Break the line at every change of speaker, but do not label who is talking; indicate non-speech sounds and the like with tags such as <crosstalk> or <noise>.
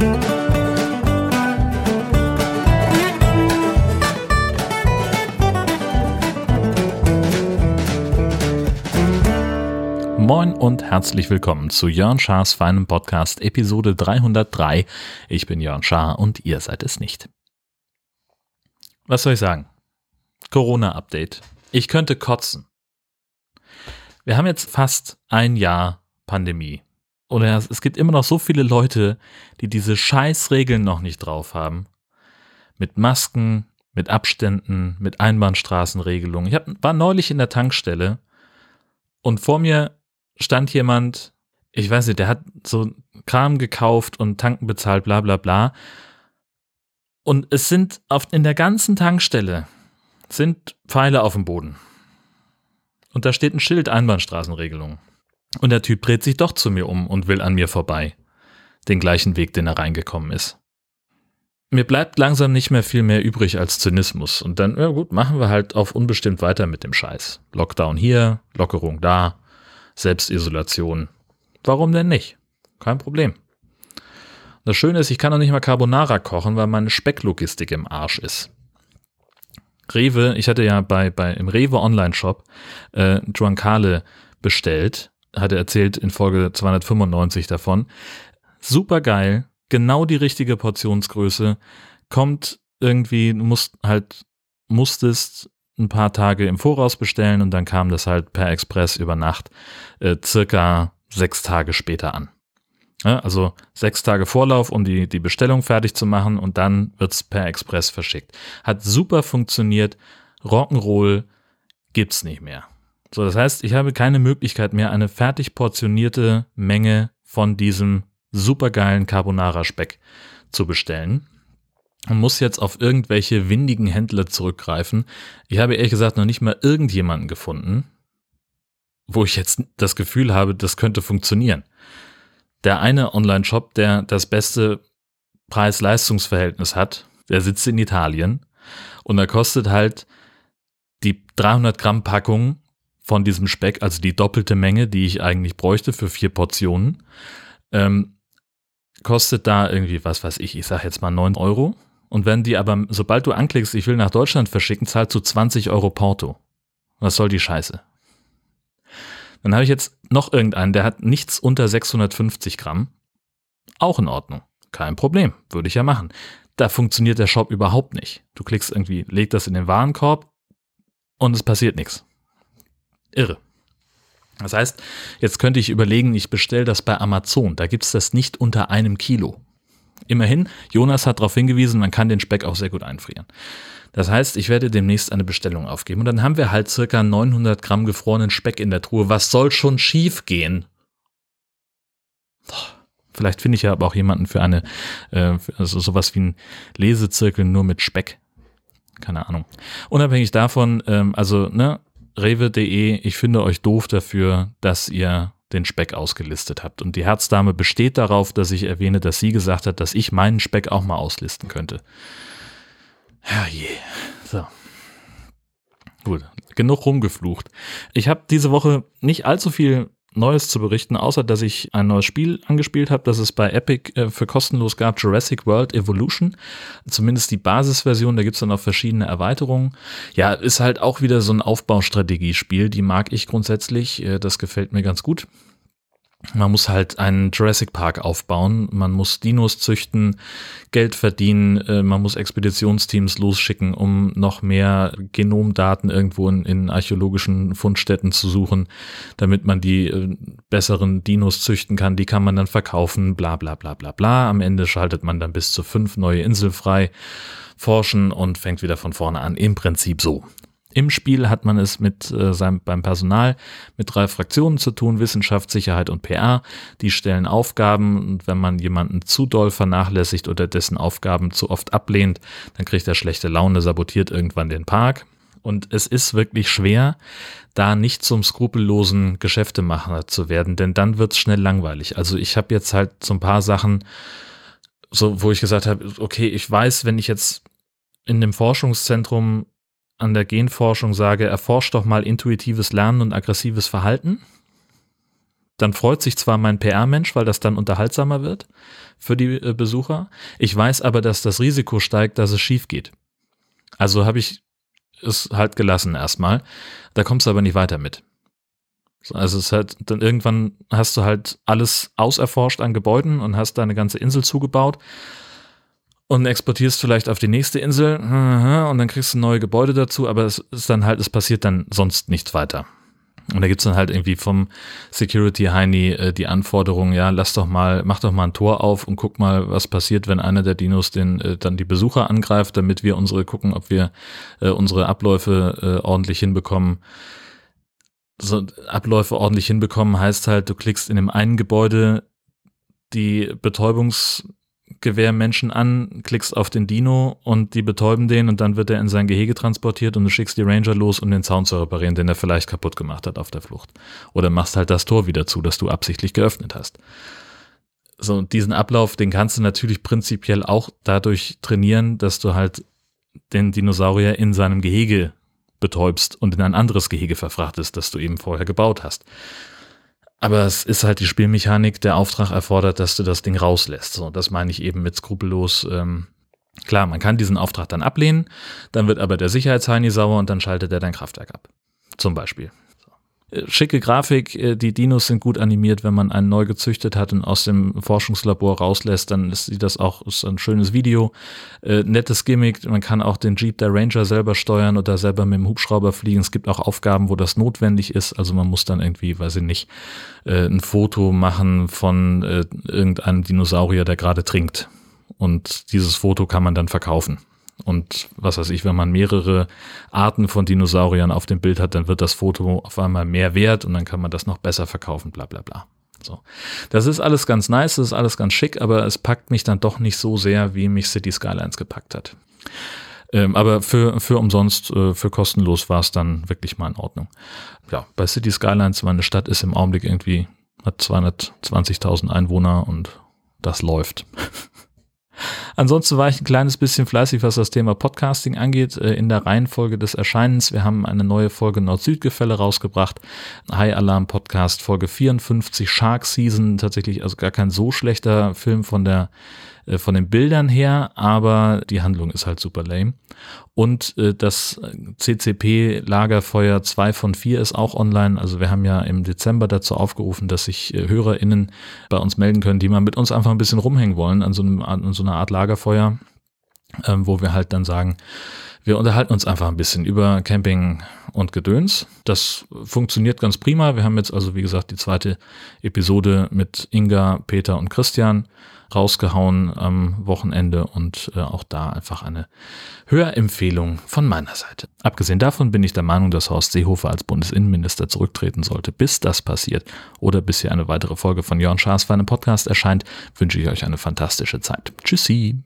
Moin und herzlich willkommen zu Jörn Schars feinem Podcast Episode 303. Ich bin Jörn Schaar und ihr seid es nicht. Was soll ich sagen? Corona-Update. Ich könnte kotzen. Wir haben jetzt fast ein Jahr Pandemie. Oder es gibt immer noch so viele Leute, die diese Scheißregeln noch nicht drauf haben. Mit Masken, mit Abständen, mit Einbahnstraßenregelungen. Ich hab, war neulich in der Tankstelle und vor mir stand jemand, ich weiß nicht, der hat so Kram gekauft und Tanken bezahlt, bla bla bla. Und es sind auf, in der ganzen Tankstelle sind Pfeile auf dem Boden. Und da steht ein Schild Einbahnstraßenregelung. Und der Typ dreht sich doch zu mir um und will an mir vorbei. Den gleichen Weg, den er reingekommen ist. Mir bleibt langsam nicht mehr viel mehr übrig als Zynismus. Und dann, ja gut, machen wir halt auf unbestimmt weiter mit dem Scheiß. Lockdown hier, Lockerung da. Selbstisolation. Warum denn nicht? Kein Problem. Das Schöne ist, ich kann noch nicht mal Carbonara kochen, weil meine Specklogistik im Arsch ist. Rewe, ich hatte ja bei, bei im Rewe Online-Shop äh, Juancale bestellt, hatte erzählt in Folge 295 davon. Super geil, genau die richtige Portionsgröße, kommt irgendwie, musst halt, musstest ein paar Tage im Voraus bestellen und dann kam das halt per Express über Nacht äh, circa sechs Tage später an. Ja, also sechs Tage Vorlauf, um die, die Bestellung fertig zu machen und dann wird's per Express verschickt. Hat super funktioniert. Rock'n'Roll gibt's nicht mehr. So, das heißt, ich habe keine Möglichkeit mehr, eine fertig portionierte Menge von diesem supergeilen Carbonara-Speck zu bestellen und muss jetzt auf irgendwelche windigen Händler zurückgreifen. Ich habe ehrlich gesagt noch nicht mal irgendjemanden gefunden, wo ich jetzt das Gefühl habe, das könnte funktionieren. Der eine Online-Shop, der das beste Preis-Leistungs-Verhältnis hat, der sitzt in Italien und da kostet halt die 300 Gramm Packung von diesem Speck, also die doppelte Menge, die ich eigentlich bräuchte für vier Portionen, ähm, kostet da irgendwie, was weiß ich, ich sag jetzt mal 9 Euro. Und wenn die aber, sobald du anklickst, ich will nach Deutschland verschicken, zahlst du 20 Euro Porto. Was soll die Scheiße? Dann habe ich jetzt noch irgendeinen, der hat nichts unter 650 Gramm. Auch in Ordnung. Kein Problem. Würde ich ja machen. Da funktioniert der Shop überhaupt nicht. Du klickst irgendwie, leg das in den Warenkorb und es passiert nichts. Irre. Das heißt, jetzt könnte ich überlegen, ich bestelle das bei Amazon. Da gibt es das nicht unter einem Kilo. Immerhin, Jonas hat darauf hingewiesen, man kann den Speck auch sehr gut einfrieren. Das heißt, ich werde demnächst eine Bestellung aufgeben. Und dann haben wir halt circa 900 Gramm gefrorenen Speck in der Truhe. Was soll schon schief gehen? Vielleicht finde ich ja aber auch jemanden für eine, äh, also sowas wie ein Lesezirkel nur mit Speck. Keine Ahnung. Unabhängig davon, ähm, also, ne, rewe.de, ich finde euch doof dafür, dass ihr den Speck ausgelistet habt. Und die Herzdame besteht darauf, dass ich erwähne, dass sie gesagt hat, dass ich meinen Speck auch mal auslisten könnte. Herrje. So. Gut, genug rumgeflucht. Ich habe diese Woche nicht allzu viel Neues zu berichten, außer dass ich ein neues Spiel angespielt habe, das es bei Epic äh, für kostenlos gab, Jurassic World Evolution. Zumindest die Basisversion, da gibt es dann auch verschiedene Erweiterungen. Ja, ist halt auch wieder so ein Aufbaustrategiespiel, die mag ich grundsätzlich, äh, das gefällt mir ganz gut. Man muss halt einen Jurassic Park aufbauen, man muss Dinos züchten, Geld verdienen, äh, man muss Expeditionsteams losschicken, um noch mehr Genomdaten irgendwo in, in archäologischen Fundstätten zu suchen, damit man die äh, besseren Dinos züchten kann. Die kann man dann verkaufen, bla bla bla bla bla. Am Ende schaltet man dann bis zu fünf neue Inseln frei, forschen und fängt wieder von vorne an. Im Prinzip so. Im Spiel hat man es mit äh, seinem, beim Personal mit drei Fraktionen zu tun, Wissenschaft, Sicherheit und PR. Die stellen Aufgaben und wenn man jemanden zu doll vernachlässigt oder dessen Aufgaben zu oft ablehnt, dann kriegt er schlechte Laune, sabotiert irgendwann den Park. Und es ist wirklich schwer, da nicht zum skrupellosen Geschäftemacher zu werden, denn dann wird es schnell langweilig. Also ich habe jetzt halt so ein paar Sachen, so wo ich gesagt habe, okay, ich weiß, wenn ich jetzt in dem Forschungszentrum an der Genforschung sage, erforscht doch mal intuitives Lernen und aggressives Verhalten, dann freut sich zwar mein PR-Mensch, weil das dann unterhaltsamer wird für die äh, Besucher. Ich weiß aber, dass das Risiko steigt, dass es schief geht. Also habe ich es halt gelassen erstmal. Da kommst du aber nicht weiter mit. Also es ist halt, dann irgendwann hast du halt alles auserforscht an Gebäuden und hast deine ganze Insel zugebaut und exportierst vielleicht auf die nächste Insel und dann kriegst du neue Gebäude dazu, aber es ist dann halt, es passiert dann sonst nichts weiter. Und da gibt's dann halt irgendwie vom Security Heini äh, die Anforderung, ja, lass doch mal, mach doch mal ein Tor auf und guck mal, was passiert, wenn einer der Dinos den äh, dann die Besucher angreift, damit wir unsere gucken, ob wir äh, unsere Abläufe äh, ordentlich hinbekommen. So Abläufe ordentlich hinbekommen heißt halt, du klickst in dem einen Gebäude die Betäubungs Gewehrmenschen an, klickst auf den Dino und die betäuben den und dann wird er in sein Gehege transportiert und du schickst die Ranger los, um den Zaun zu reparieren, den er vielleicht kaputt gemacht hat auf der Flucht. Oder machst halt das Tor wieder zu, das du absichtlich geöffnet hast. So, und diesen Ablauf, den kannst du natürlich prinzipiell auch dadurch trainieren, dass du halt den Dinosaurier in seinem Gehege betäubst und in ein anderes Gehege verfrachtest, das du eben vorher gebaut hast. Aber es ist halt die Spielmechanik, der Auftrag erfordert, dass du das Ding rauslässt. So, das meine ich eben mit skrupellos. Ähm, klar, man kann diesen Auftrag dann ablehnen, dann wird aber der Sicherheitsheini sauer und dann schaltet er dein Kraftwerk ab. Zum Beispiel. Äh, schicke Grafik, äh, die Dinos sind gut animiert, wenn man einen neu gezüchtet hat und aus dem Forschungslabor rauslässt, dann ist das auch ist ein schönes Video, äh, nettes Gimmick, man kann auch den Jeep der Ranger selber steuern oder selber mit dem Hubschrauber fliegen. Es gibt auch Aufgaben, wo das notwendig ist, also man muss dann irgendwie, weiß ich nicht, äh, ein Foto machen von äh, irgendeinem Dinosaurier, der gerade trinkt und dieses Foto kann man dann verkaufen. Und was weiß ich, wenn man mehrere Arten von Dinosauriern auf dem Bild hat, dann wird das Foto auf einmal mehr wert und dann kann man das noch besser verkaufen, bla bla bla. So. Das ist alles ganz nice, das ist alles ganz schick, aber es packt mich dann doch nicht so sehr, wie mich City Skylines gepackt hat. Ähm, aber für, für umsonst, äh, für kostenlos war es dann wirklich mal in Ordnung. Ja, bei City Skylines, meine Stadt ist im Augenblick irgendwie, hat 220.000 Einwohner und das läuft. <laughs> Ansonsten war ich ein kleines bisschen fleißig, was das Thema Podcasting angeht, äh, in der Reihenfolge des Erscheinens. Wir haben eine neue Folge Nord-Süd-Gefälle rausgebracht. High Alarm Podcast Folge 54, Shark Season. Tatsächlich also gar kein so schlechter Film von der von den Bildern her, aber die Handlung ist halt super lame. Und äh, das CCP Lagerfeuer 2 von 4 ist auch online. Also wir haben ja im Dezember dazu aufgerufen, dass sich äh, HörerInnen bei uns melden können, die mal mit uns einfach ein bisschen rumhängen wollen an so, einem, an so einer Art Lagerfeuer, ähm, wo wir halt dann sagen, wir unterhalten uns einfach ein bisschen über Camping und Gedöns. Das funktioniert ganz prima. Wir haben jetzt also, wie gesagt, die zweite Episode mit Inga, Peter und Christian rausgehauen am Wochenende und äh, auch da einfach eine Hörempfehlung von meiner Seite. Abgesehen davon bin ich der Meinung, dass Horst Seehofer als Bundesinnenminister zurücktreten sollte. Bis das passiert oder bis hier eine weitere Folge von Jörn Schaas für einen Podcast erscheint, wünsche ich euch eine fantastische Zeit. Tschüssi!